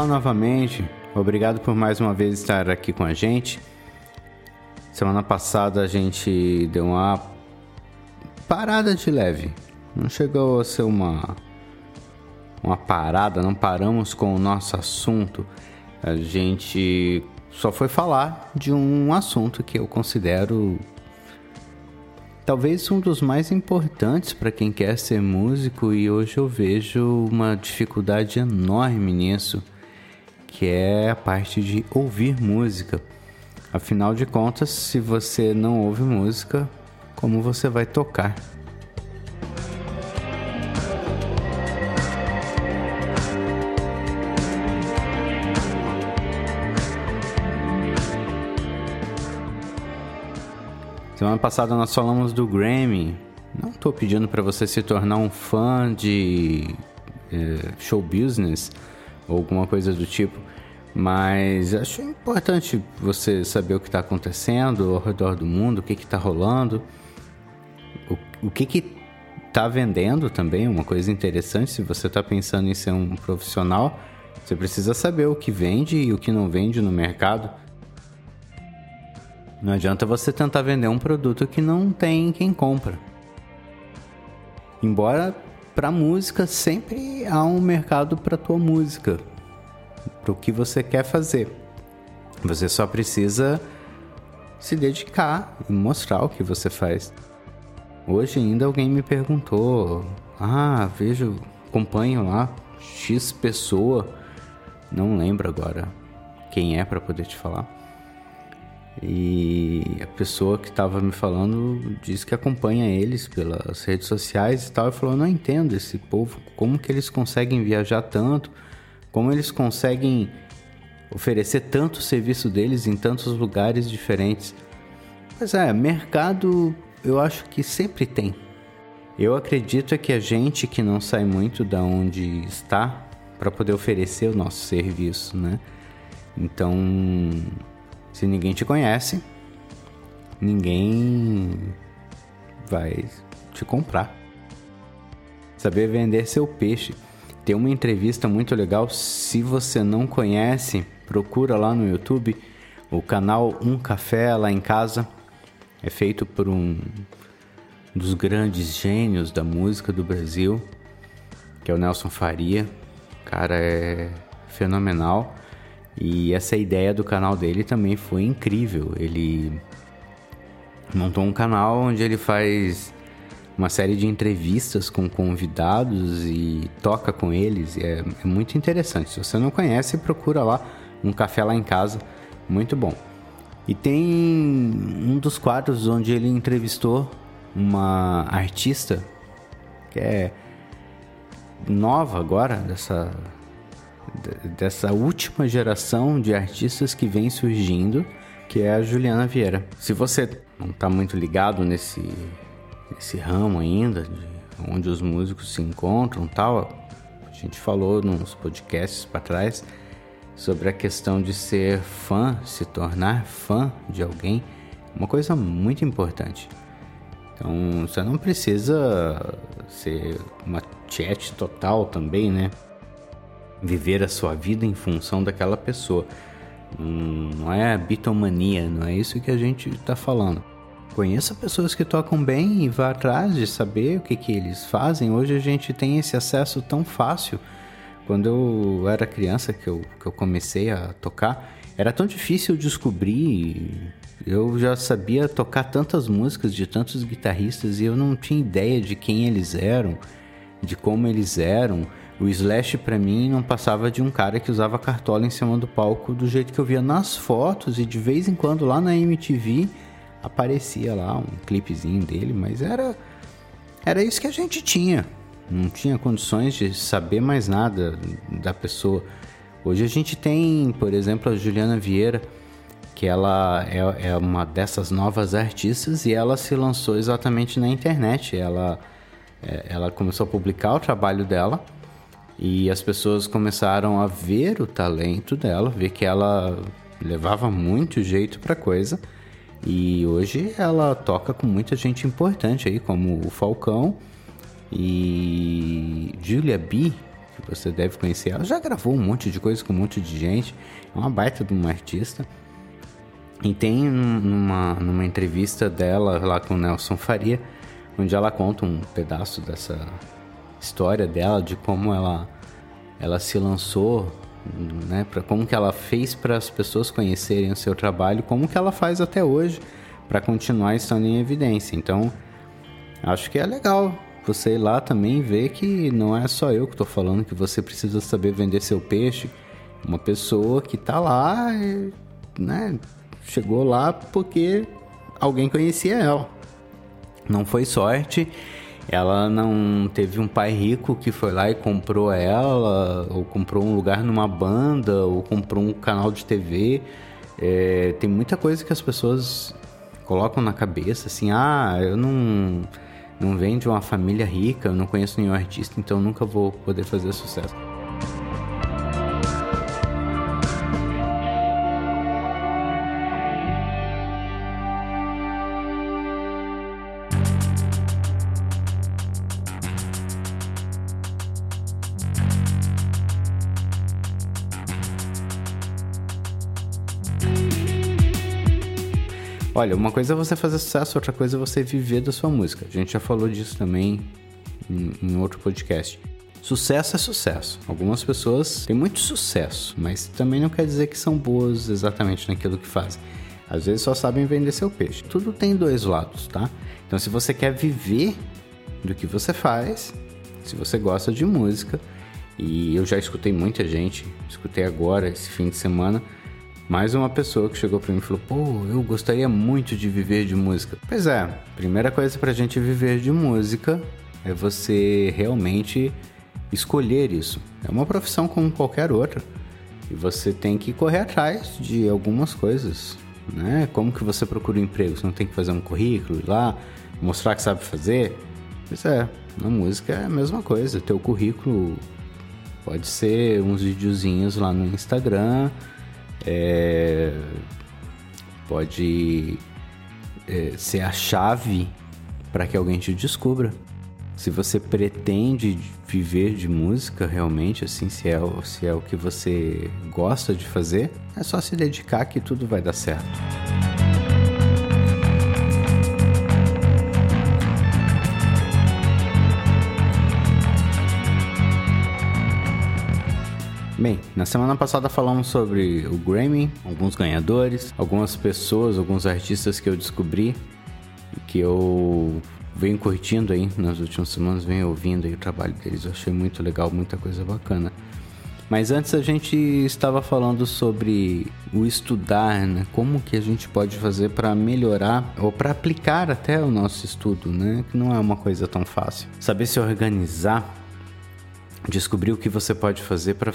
Olá novamente, obrigado por mais uma vez estar aqui com a gente. Semana passada a gente deu uma parada de leve, não chegou a ser uma uma parada, não paramos com o nosso assunto. A gente só foi falar de um assunto que eu considero talvez um dos mais importantes para quem quer ser músico e hoje eu vejo uma dificuldade enorme nisso, que é a parte de ouvir música. Afinal de contas, se você não ouve música, como você vai tocar? Semana passada nós falamos do Grammy. Não estou pedindo para você se tornar um fã de é, show business ou alguma coisa do tipo, mas acho importante você saber o que está acontecendo ao redor do mundo, o que está rolando, o, o que está vendendo também, uma coisa interessante. Se você está pensando em ser um profissional, você precisa saber o que vende e o que não vende no mercado. Não adianta você tentar vender um produto que não tem quem compra. Embora para música sempre há um mercado para tua música, para o que você quer fazer. Você só precisa se dedicar e mostrar o que você faz. Hoje ainda alguém me perguntou: "Ah, vejo, acompanho lá X pessoa, não lembro agora quem é para poder te falar e a pessoa que estava me falando disse que acompanha eles pelas redes sociais e tal. E falou: Não entendo esse povo, como que eles conseguem viajar tanto, como eles conseguem oferecer tanto serviço deles em tantos lugares diferentes. Mas é, mercado eu acho que sempre tem. Eu acredito que a gente que não sai muito da onde está para poder oferecer o nosso serviço, né? Então se ninguém te conhece, ninguém vai te comprar. Saber vender seu peixe. Tem uma entrevista muito legal. Se você não conhece, procura lá no YouTube o canal Um Café lá em casa. É feito por um dos grandes gênios da música do Brasil, que é o Nelson Faria. O cara é fenomenal. E essa ideia do canal dele também foi incrível. Ele montou um canal onde ele faz uma série de entrevistas com convidados e toca com eles. É, é, muito interessante. Se você não conhece, procura lá um café lá em casa, muito bom. E tem um dos quadros onde ele entrevistou uma artista que é nova agora dessa dessa última geração de artistas que vem surgindo, que é a Juliana Vieira. Se você não está muito ligado nesse, nesse ramo ainda, onde os músicos se encontram tal, a gente falou nos podcasts para trás sobre a questão de ser fã, se tornar fã de alguém, uma coisa muito importante. Então, você não precisa ser uma chat total também, né? Viver a sua vida em função daquela pessoa. Hum, não é bitomania, não é isso que a gente está falando. Conheça pessoas que tocam bem e vá atrás de saber o que, que eles fazem. Hoje a gente tem esse acesso tão fácil. Quando eu era criança, que eu, que eu comecei a tocar, era tão difícil descobrir. Eu já sabia tocar tantas músicas de tantos guitarristas e eu não tinha ideia de quem eles eram, de como eles eram. O Slash para mim não passava de um cara que usava cartola em cima do palco do jeito que eu via nas fotos e de vez em quando lá na MTV aparecia lá um clipezinho dele, mas era era isso que a gente tinha. Não tinha condições de saber mais nada da pessoa. Hoje a gente tem, por exemplo, a Juliana Vieira, que ela é, é uma dessas novas artistas e ela se lançou exatamente na internet. Ela, é, ela começou a publicar o trabalho dela e as pessoas começaram a ver o talento dela, ver que ela levava muito jeito para coisa. E hoje ela toca com muita gente importante aí, como o Falcão e Julia B, que você deve conhecer. Ela já gravou um monte de coisa com um monte de gente. É uma baita de uma artista. E tem numa, numa entrevista dela lá com o Nelson Faria, onde ela conta um pedaço dessa história dela, de como ela, ela se lançou, né, pra, como que ela fez para as pessoas conhecerem o seu trabalho, como que ela faz até hoje para continuar estando em evidência. Então, acho que é legal você ir lá também ver que não é só eu que estou falando que você precisa saber vender seu peixe. Uma pessoa que está lá, né, chegou lá porque alguém conhecia ela. Não foi sorte. Ela não teve um pai rico que foi lá e comprou ela, ou comprou um lugar numa banda, ou comprou um canal de TV. É, tem muita coisa que as pessoas colocam na cabeça, assim, ah, eu não, não venho de uma família rica, eu não conheço nenhum artista, então nunca vou poder fazer sucesso. Olha, uma coisa é você fazer sucesso, outra coisa é você viver da sua música. A gente já falou disso também em, em outro podcast. Sucesso é sucesso. Algumas pessoas têm muito sucesso, mas também não quer dizer que são boas exatamente naquilo que fazem. Às vezes só sabem vender seu peixe. Tudo tem dois lados, tá? Então, se você quer viver do que você faz, se você gosta de música, e eu já escutei muita gente, escutei agora, esse fim de semana, mais uma pessoa que chegou para mim e falou: Pô, eu gostaria muito de viver de música. Pois é, primeira coisa para a gente viver de música é você realmente escolher isso. É uma profissão como qualquer outra. E você tem que correr atrás de algumas coisas. Né? Como que você procura um emprego? Você não tem que fazer um currículo ir lá, mostrar que sabe fazer? Pois é, na música é a mesma coisa. Teu currículo pode ser uns videozinhos lá no Instagram é, pode é, ser a chave para que alguém te descubra. Se você pretende viver de música realmente, assim, se é, se é o que você gosta de fazer, é só se dedicar que tudo vai dar certo. Bem, na semana passada falamos sobre o Grammy, alguns ganhadores, algumas pessoas, alguns artistas que eu descobri que eu venho curtindo aí nas últimas semanas, venho ouvindo aí o trabalho deles. Eu achei muito legal, muita coisa bacana. Mas antes a gente estava falando sobre o estudar, né? Como que a gente pode fazer para melhorar ou para aplicar até o nosso estudo, né? Que não é uma coisa tão fácil. Saber se organizar, descobrir o que você pode fazer para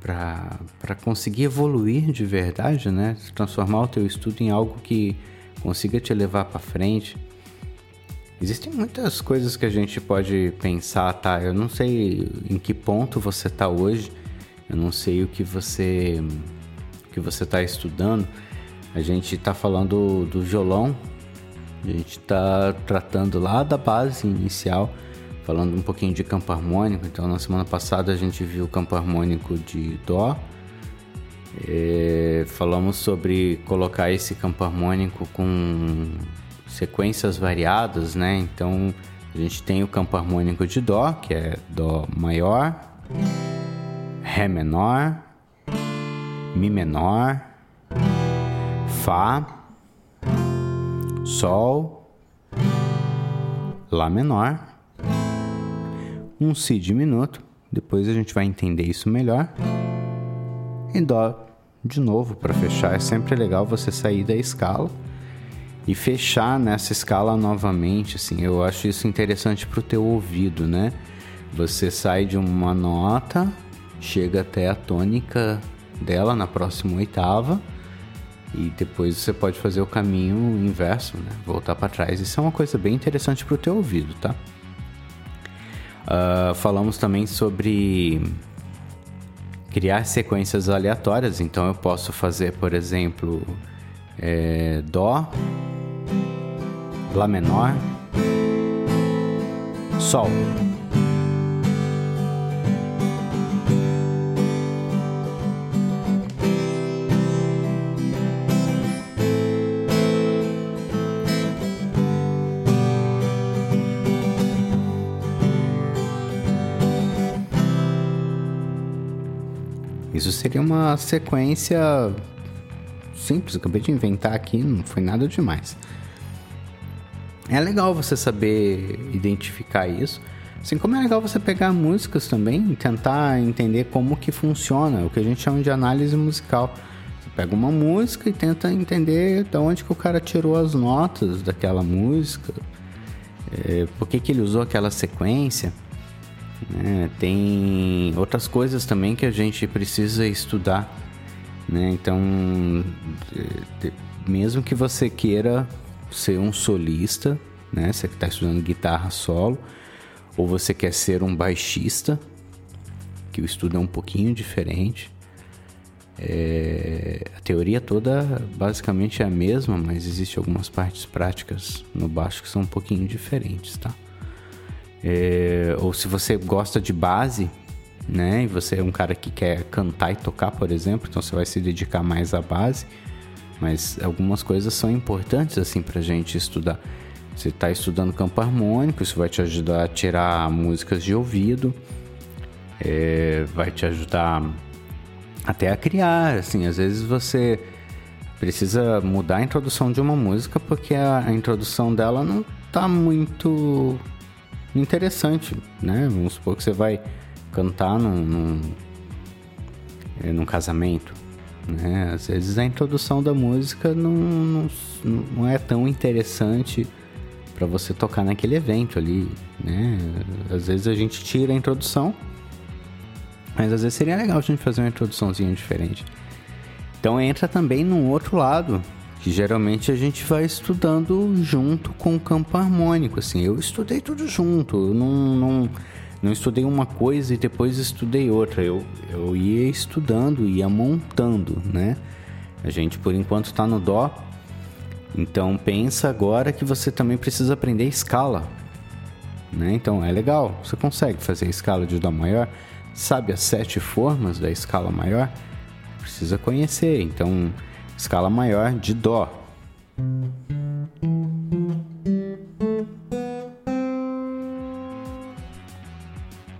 para conseguir evoluir de verdade, né? Transformar o teu estudo em algo que consiga te levar para frente. Existem muitas coisas que a gente pode pensar, tá? Eu não sei em que ponto você está hoje. Eu não sei o que você o que você está estudando. A gente está falando do violão. A gente está tratando lá da base inicial falando um pouquinho de campo harmônico. Então, na semana passada a gente viu o campo harmônico de Dó. É, falamos sobre colocar esse campo harmônico com sequências variadas, né? Então, a gente tem o campo harmônico de Dó, que é Dó maior, Ré menor, Mi menor, Fá, Sol, Lá menor um Si diminuto, depois a gente vai entender isso melhor. E Dó de novo para fechar. É sempre legal você sair da escala e fechar nessa escala novamente, assim. Eu acho isso interessante para o teu ouvido, né? Você sai de uma nota, chega até a tônica dela na próxima oitava e depois você pode fazer o caminho inverso, né? Voltar para trás. Isso é uma coisa bem interessante para o teu ouvido, tá? Uh, falamos também sobre criar sequências aleatórias. Então eu posso fazer, por exemplo, é, Dó, Lá menor, Sol. Isso seria uma sequência simples, acabei de inventar aqui, não foi nada demais. É legal você saber identificar isso. Assim como é legal você pegar músicas também e tentar entender como que funciona, o que a gente chama de análise musical. Você pega uma música e tenta entender de onde que o cara tirou as notas daquela música, é, por que, que ele usou aquela sequência. Né? Tem outras coisas também que a gente precisa estudar. Né? Então, mesmo que você queira ser um solista, né? Você que está estudando guitarra solo, ou você quer ser um baixista, que o estudo é um pouquinho diferente. É, a teoria toda basicamente é a mesma, mas existe algumas partes práticas no baixo que são um pouquinho diferentes, tá? É, ou se você gosta de base, né? E você é um cara que quer cantar e tocar, por exemplo, então você vai se dedicar mais à base. Mas algumas coisas são importantes assim pra gente estudar. Você está estudando campo harmônico, isso vai te ajudar a tirar músicas de ouvido, é, vai te ajudar até a criar. Assim, às vezes você precisa mudar a introdução de uma música porque a, a introdução dela não está muito interessante, né? Vamos supor que você vai cantar num, num, é, num casamento. Né? Às vezes a introdução da música não, não, não é tão interessante para você tocar naquele evento ali, né? Às vezes a gente tira a introdução, mas às vezes seria legal a gente fazer uma introduçãozinha diferente. Então entra também num outro lado, que geralmente a gente vai estudando junto com o campo harmônico, assim. Eu estudei tudo junto, eu não, não, não estudei uma coisa e depois estudei outra. Eu, eu ia estudando, ia montando, né? A gente por enquanto está no Dó, então pensa agora que você também precisa aprender escala. Né? Então é legal, você consegue fazer a escala de Dó maior, sabe as sete formas da escala maior? Precisa conhecer. Então, escala maior de Dó.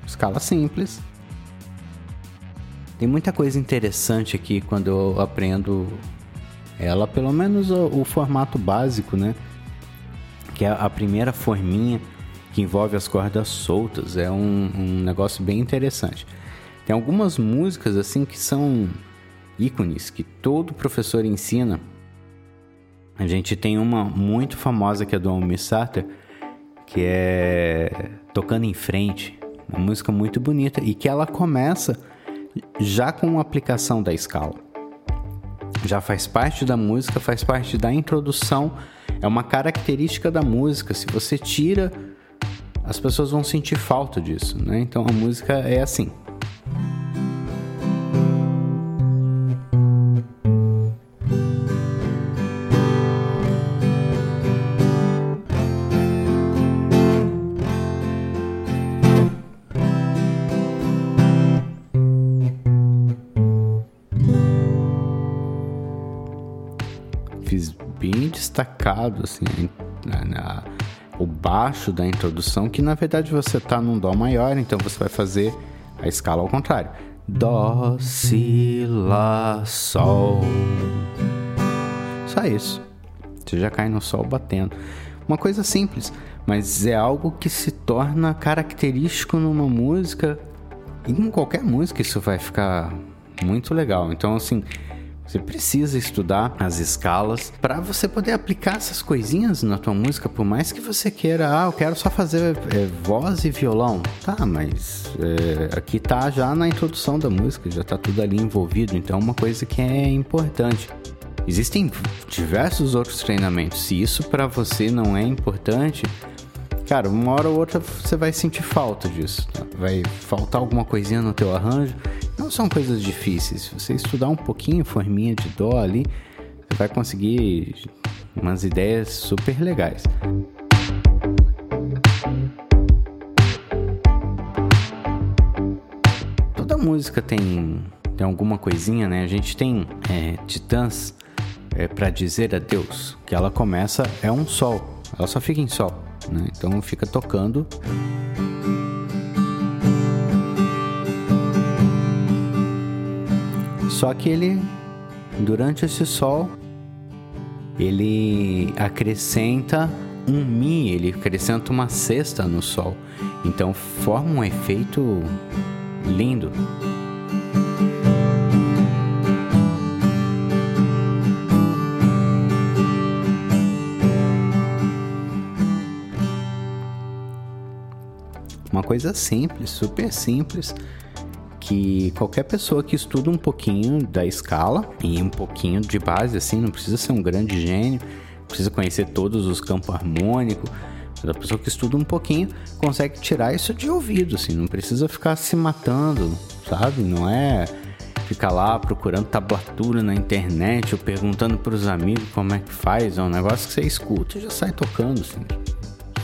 Escala simples. Tem muita coisa interessante aqui quando eu aprendo ela, pelo menos o, o formato básico, né? Que é a primeira forminha que envolve as cordas soltas. É um, um negócio bem interessante. Tem algumas músicas assim que são ícones que todo professor ensina. A gente tem uma muito famosa que é do Almir Sater, que é Tocando em Frente, uma música muito bonita e que ela começa já com a aplicação da escala já faz parte da música, faz parte da introdução, é uma característica da música. Se você tira, as pessoas vão sentir falta disso, né? Então a música é assim. Assim, na, na, o baixo da introdução, que na verdade você tá num Dó maior, então você vai fazer a escala ao contrário. Dó, Si, Lá, Sol. Só isso. Você já cai no Sol batendo. Uma coisa simples, mas é algo que se torna característico numa música. E em qualquer música isso vai ficar muito legal. Então, assim, você precisa estudar as escalas para você poder aplicar essas coisinhas na tua música, por mais que você queira, ah, eu quero só fazer é, voz e violão. Tá, mas é, aqui tá já na introdução da música, já tá tudo ali envolvido, então é uma coisa que é importante. Existem diversos outros treinamentos. Se isso para você não é importante, cara, uma hora ou outra você vai sentir falta disso. Tá? Vai faltar alguma coisinha no teu arranjo não são coisas difíceis. Se você estudar um pouquinho forminha de dó ali, você vai conseguir umas ideias super legais. Toda música tem, tem alguma coisinha, né? A gente tem é, Titãs é, para dizer adeus, que ela começa é um sol, ela só fica em sol, né? Então fica tocando. Só que ele, durante esse sol, ele acrescenta um Mi, ele acrescenta uma cesta no sol. Então forma um efeito lindo. Uma coisa simples, super simples, que qualquer pessoa que estuda um pouquinho da escala e um pouquinho de base, assim, não precisa ser um grande gênio, precisa conhecer todos os campos harmônicos. A pessoa que estuda um pouquinho consegue tirar isso de ouvido, assim, não precisa ficar se matando, sabe? Não é ficar lá procurando tablatura na internet ou perguntando para os amigos como é que faz, é um negócio que você escuta e já sai tocando, assim.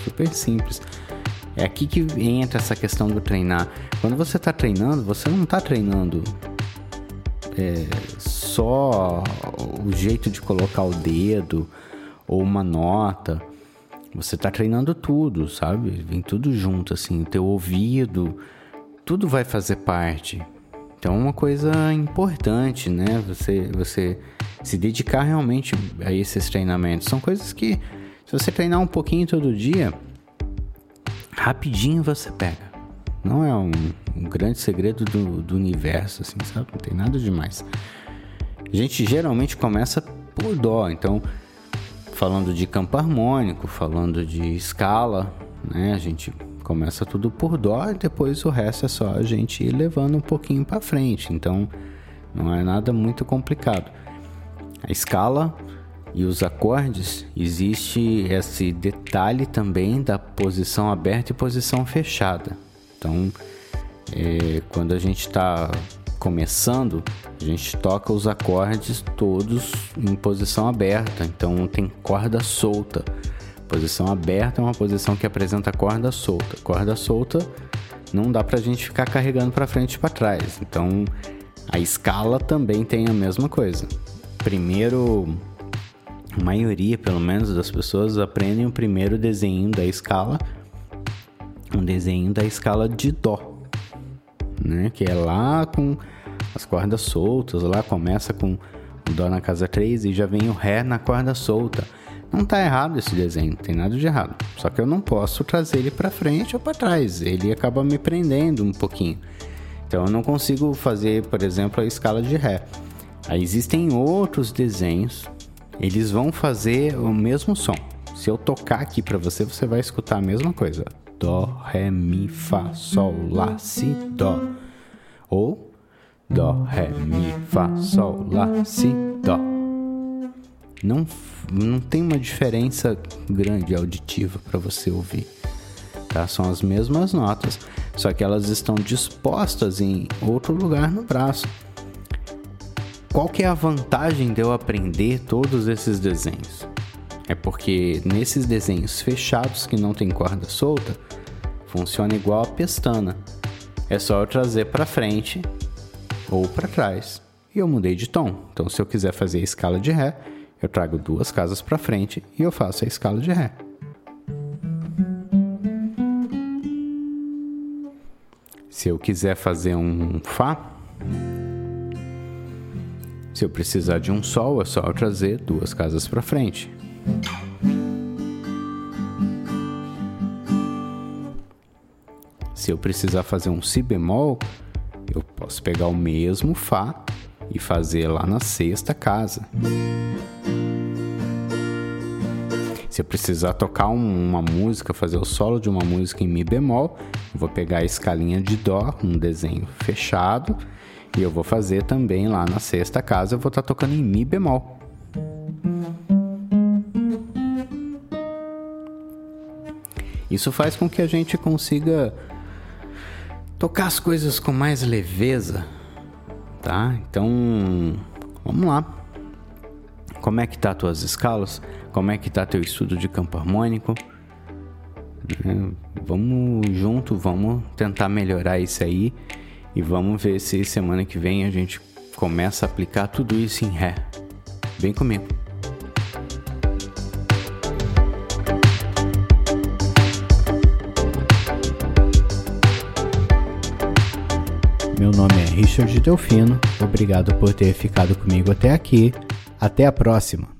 Super simples. É aqui que entra essa questão do treinar. Quando você está treinando, você não está treinando é, só o jeito de colocar o dedo ou uma nota. Você está treinando tudo, sabe? Vem tudo junto, assim, o teu ouvido, tudo vai fazer parte. Então é uma coisa importante, né? Você, você se dedicar realmente a esses treinamentos. São coisas que, se você treinar um pouquinho todo dia, rapidinho você pega. Não é um, um grande segredo do, do, universo, assim, sabe? Não tem nada demais. A gente geralmente começa por dó, então, falando de campo harmônico, falando de escala, né? A gente começa tudo por dó e depois o resto é só a gente ir levando um pouquinho para frente. Então, não é nada muito complicado. A escala e os acordes, existe esse detalhe também da posição aberta e posição fechada. Então, é, quando a gente está começando, a gente toca os acordes todos em posição aberta, então tem corda solta. Posição aberta é uma posição que apresenta corda solta. Corda solta não dá para a gente ficar carregando para frente e para trás. Então, a escala também tem a mesma coisa. Primeiro a maioria, pelo menos, das pessoas aprendem o primeiro desenho da escala, um desenho da escala de dó, né? Que é lá com as cordas soltas, lá começa com o dó na casa 3 e já vem o ré na corda solta. Não tá errado esse desenho, tem nada de errado. Só que eu não posso trazer ele para frente ou para trás, ele acaba me prendendo um pouquinho. Então eu não consigo fazer, por exemplo, a escala de ré. Aí existem outros desenhos eles vão fazer o mesmo som. Se eu tocar aqui para você, você vai escutar a mesma coisa. Dó, ré, mi, fá, sol, lá, si, dó. Ou dó, ré, mi, fá, sol, lá, si, dó. Não, não tem uma diferença grande auditiva para você ouvir. Tá? São as mesmas notas, só que elas estão dispostas em outro lugar no braço. Qual que é a vantagem de eu aprender todos esses desenhos? É porque nesses desenhos fechados que não tem corda solta, funciona igual a pestana. É só eu trazer para frente ou para trás e eu mudei de tom. Então, se eu quiser fazer a escala de ré, eu trago duas casas para frente e eu faço a escala de ré. Se eu quiser fazer um fá, se eu precisar de um sol, é só eu trazer duas casas para frente. Se eu precisar fazer um si bemol, eu posso pegar o mesmo fá e fazer lá na sexta casa. Se eu precisar tocar uma música, fazer o solo de uma música em mi bemol, eu vou pegar a escalinha de dó, um desenho fechado, e eu vou fazer também lá na sexta casa, eu vou estar tá tocando em Mi bemol. Isso faz com que a gente consiga tocar as coisas com mais leveza, tá? Então, vamos lá. Como é que tá tuas escalas? Como é que tá teu estudo de campo harmônico? É, vamos junto, vamos tentar melhorar isso aí e vamos ver se semana que vem a gente começa a aplicar tudo isso em ré. Vem comigo. Meu nome é Richard Delfino. Obrigado por ter ficado comigo até aqui. Até a próxima.